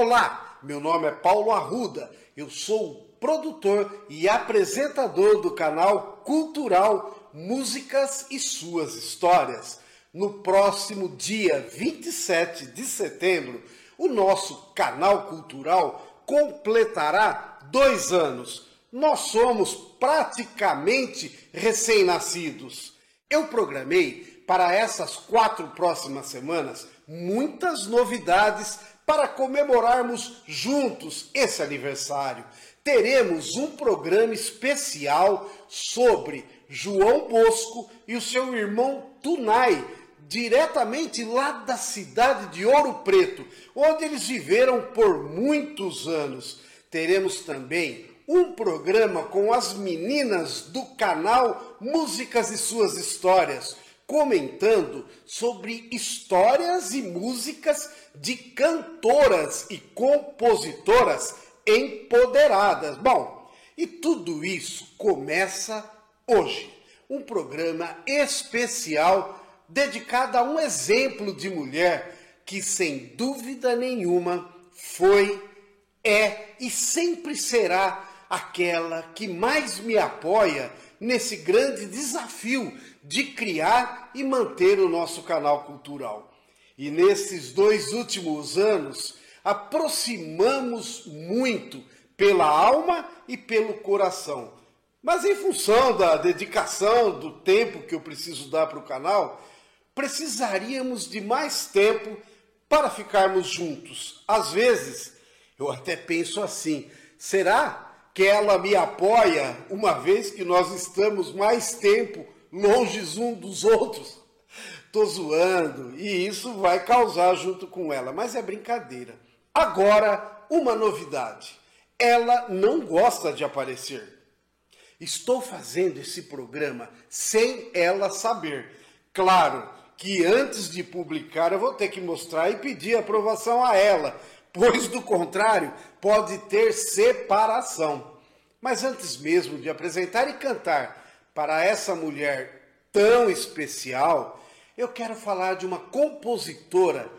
Olá, meu nome é Paulo Arruda, eu sou produtor e apresentador do canal cultural Músicas e Suas Histórias. No próximo dia 27 de setembro, o nosso canal cultural completará dois anos. Nós somos praticamente recém-nascidos. Eu programei para essas quatro próximas semanas muitas novidades para comemorarmos juntos esse aniversário. Teremos um programa especial sobre João Bosco e o seu irmão Tunai, diretamente lá da cidade de Ouro Preto, onde eles viveram por muitos anos. Teremos também um programa com as meninas do canal Músicas e Suas Histórias comentando sobre histórias e músicas de cantoras e compositoras empoderadas. Bom, e tudo isso começa hoje. Um programa especial dedicado a um exemplo de mulher que, sem dúvida nenhuma, foi, é e sempre será aquela que mais me apoia nesse grande desafio de criar e manter o nosso canal cultural. E nesses dois últimos anos, aproximamos muito pela alma e pelo coração. Mas em função da dedicação, do tempo que eu preciso dar para o canal, precisaríamos de mais tempo para ficarmos juntos. Às vezes, eu até penso assim: será que ela me apoia, uma vez que nós estamos mais tempo longe um dos outros. Tô zoando e isso vai causar junto com ela, mas é brincadeira. Agora, uma novidade. Ela não gosta de aparecer. Estou fazendo esse programa sem ela saber. Claro que antes de publicar eu vou ter que mostrar e pedir aprovação a ela, pois do contrário pode ter separação. Mas antes mesmo de apresentar e cantar para essa mulher tão especial, eu quero falar de uma compositora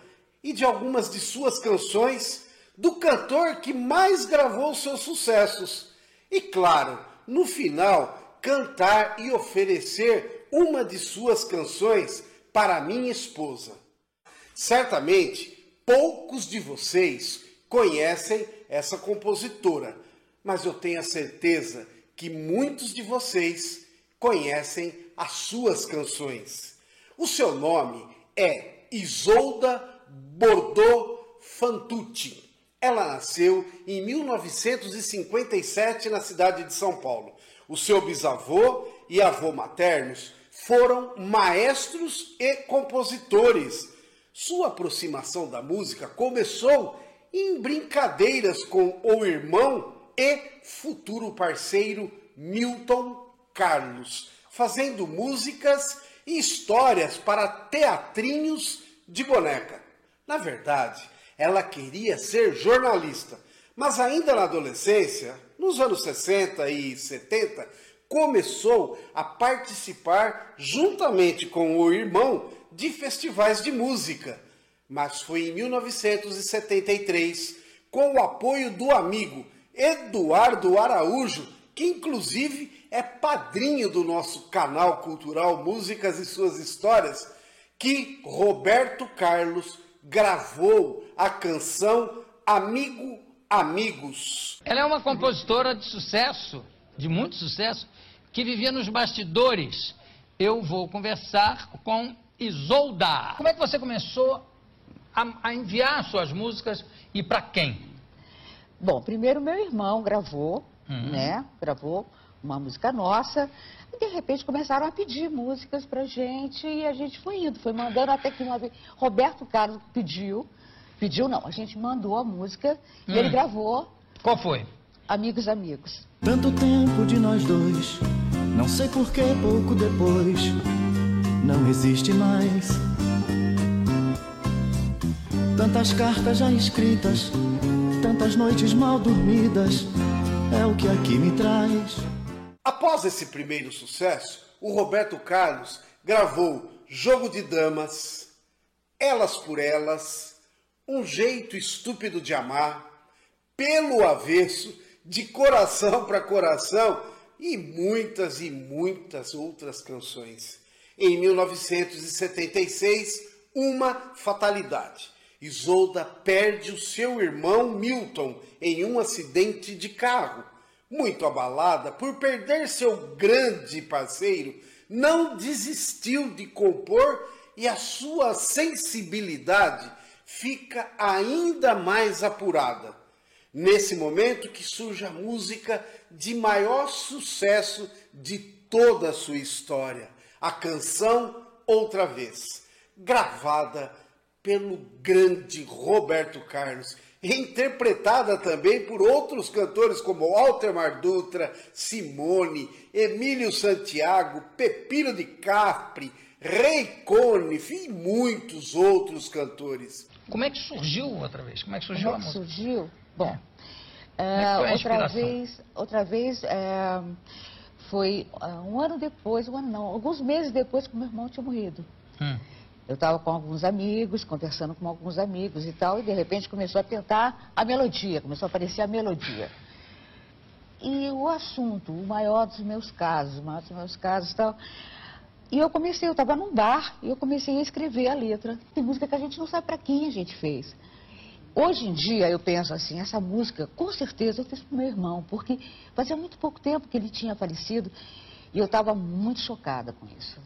e de algumas de suas canções do cantor que mais gravou seus sucessos. E claro, no final, cantar e oferecer uma de suas canções para minha esposa. Certamente, poucos de vocês conhecem essa compositora, mas eu tenho a certeza que muitos de vocês conhecem as suas canções. O seu nome é Isolda Bordeaux Fantucci. Ela nasceu em 1957 na cidade de São Paulo. O seu bisavô e avô maternos foram maestros e compositores. Sua aproximação da música começou em brincadeiras com o irmão e futuro parceiro Milton Carlos, fazendo músicas e histórias para teatrinhos de boneca. Na verdade, ela queria ser jornalista, mas ainda na adolescência, nos anos 60 e 70, começou a participar juntamente com o irmão de festivais de música. Mas foi em 1973, com o apoio do amigo Eduardo Araújo, que inclusive é padrinho do nosso canal cultural Músicas e Suas Histórias, que Roberto Carlos gravou a canção Amigo Amigos. Ela é uma compositora de sucesso, de muito sucesso, que vivia nos bastidores. Eu vou conversar com Isolda. Como é que você começou a, a enviar suas músicas e para quem? Bom, primeiro meu irmão gravou, uhum. né? Gravou uma música nossa. E de repente começaram a pedir músicas pra gente e a gente foi indo, foi mandando até que uma vez. Roberto Carlos pediu. Pediu não, a gente mandou a música e ele hum. gravou. Qual foi? Amigos, amigos. Tanto tempo de nós dois, não sei por que pouco depois, não existe mais. Tantas cartas já escritas, tantas noites mal dormidas, é o que aqui me traz. Após esse primeiro sucesso, o Roberto Carlos gravou Jogo de Damas, Elas por Elas, um jeito estúpido de amar, pelo avesso, de coração para coração e muitas e muitas outras canções. Em 1976, uma fatalidade. Isolda perde o seu irmão Milton em um acidente de carro. Muito abalada por perder seu grande parceiro, não desistiu de compor e a sua sensibilidade fica ainda mais apurada. Nesse momento que surge a música de maior sucesso de toda a sua história, a canção Outra Vez, gravada pelo grande Roberto Carlos, interpretada também por outros cantores como Altemar Dutra, Simone, Emílio Santiago, Pepino de Capri, Rei Cone e muitos outros cantores. Como é que surgiu outra vez? Como é que surgiu Como a é que música? surgiu? Bom, é é, foi a outra vez, outra vez é, foi é, um ano depois, um ano não, alguns meses depois que meu irmão tinha morrido. Hum. Eu estava com alguns amigos, conversando com alguns amigos e tal, e de repente começou a tentar a melodia, começou a aparecer a melodia. E o assunto, o maior dos meus casos, o maior dos meus casos e tal. E eu comecei, eu estava num bar e eu comecei a escrever a letra. Tem música que a gente não sabe para quem a gente fez. Hoje em dia eu penso assim, essa música com certeza eu fiz para meu irmão, porque fazia muito pouco tempo que ele tinha falecido e eu estava muito chocada com isso.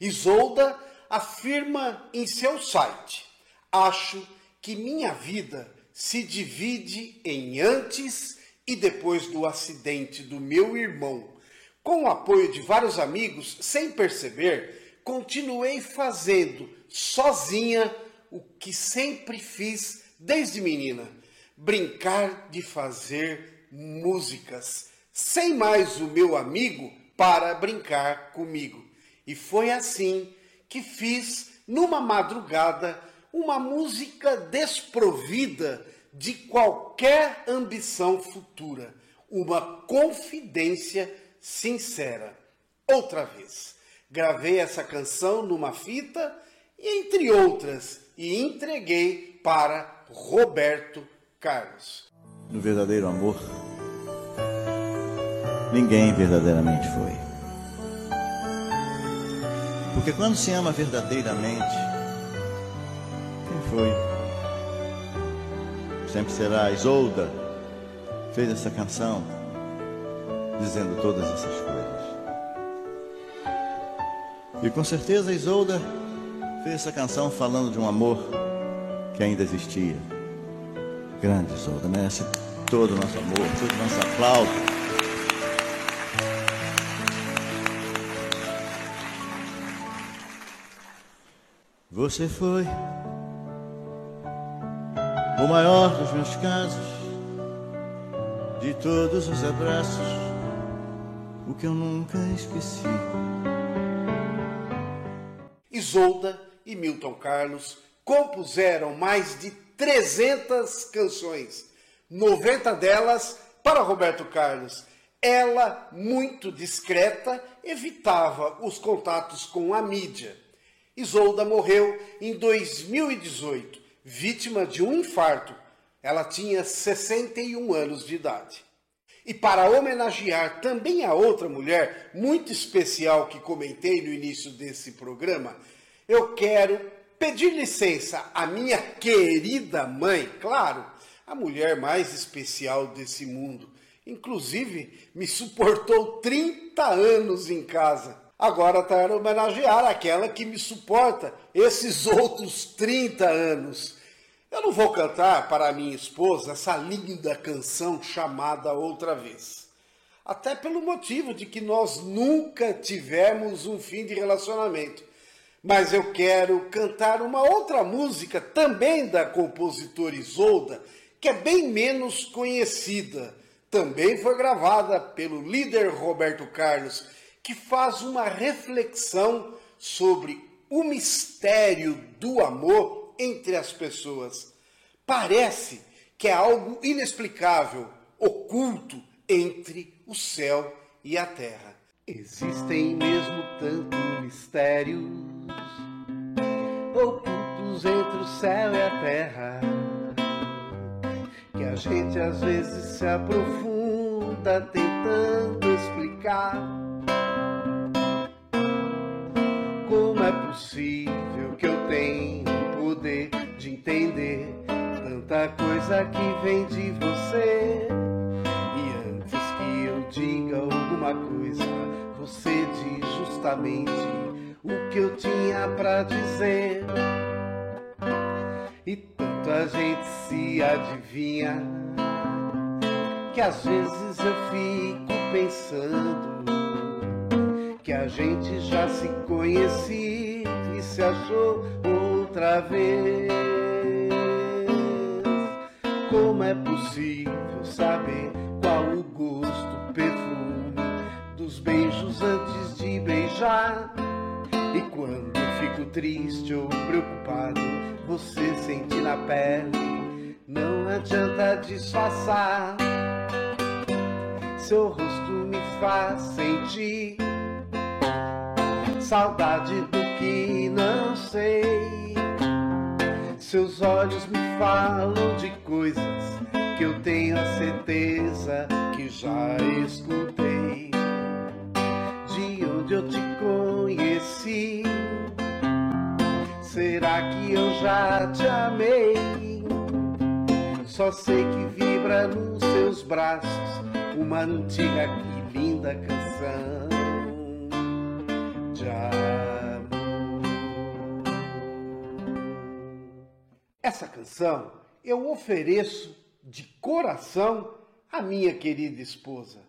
Isolda afirma em seu site: Acho que minha vida se divide em antes e depois do acidente do meu irmão. Com o apoio de vários amigos, sem perceber, continuei fazendo sozinha o que sempre fiz desde menina: brincar de fazer músicas, sem mais o meu amigo para brincar comigo. E foi assim que fiz, numa madrugada, uma música desprovida de qualquer ambição futura, uma confidência sincera. Outra vez, gravei essa canção numa fita, entre outras, e entreguei para Roberto Carlos. No verdadeiro amor, ninguém verdadeiramente foi. Porque quando se ama verdadeiramente, quem foi? Sempre será Isolda, fez essa canção, dizendo todas essas coisas. E com certeza Isolda fez essa canção falando de um amor que ainda existia. Grande Isolda, merece todo o nosso amor, todo o nosso aplauso. Você foi o maior dos meus casos, de todos os abraços, o que eu nunca esqueci. Isolda e Milton Carlos compuseram mais de 300 canções, 90 delas para Roberto Carlos. Ela, muito discreta, evitava os contatos com a mídia. Isolda morreu em 2018, vítima de um infarto. Ela tinha 61 anos de idade. E para homenagear também a outra mulher muito especial que comentei no início desse programa, eu quero pedir licença à minha querida mãe, claro, a mulher mais especial desse mundo. Inclusive, me suportou 30 anos em casa. Agora está a homenagear aquela que me suporta esses outros 30 anos. Eu não vou cantar para minha esposa essa linda canção chamada Outra Vez. Até pelo motivo de que nós nunca tivemos um fim de relacionamento. Mas eu quero cantar uma outra música também da compositora Isolda, que é bem menos conhecida. Também foi gravada pelo líder Roberto Carlos, que faz uma reflexão sobre o mistério do amor entre as pessoas. Parece que é algo inexplicável, oculto entre o céu e a terra. Existem mesmo tantos mistérios ocultos entre o céu e a terra que a gente às vezes se aprofunda tentando explicar possível que eu tenha o poder de entender tanta coisa que vem de você. E antes que eu diga alguma coisa, você diz justamente o que eu tinha para dizer. E tanto a gente se adivinha que às vezes eu fico pensando que a gente já se conhecia se achou outra vez. Como é possível saber qual o gosto, perfume dos beijos antes de beijar? E quando fico triste ou preocupado, você sente na pele, não adianta disfarçar. Seu rosto me faz sentir saudade do que não sei. Seus olhos me falam de coisas que eu tenho a certeza que já escutei. De onde eu te conheci? Será que eu já te amei? Só sei que vibra nos seus braços uma antiga que linda canção de Essa canção eu ofereço de coração à minha querida esposa.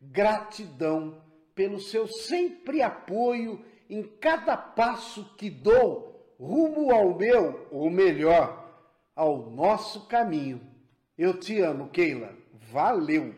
Gratidão pelo seu sempre apoio em cada passo que dou rumo ao meu, ou melhor, ao nosso caminho. Eu te amo, Keila. Valeu!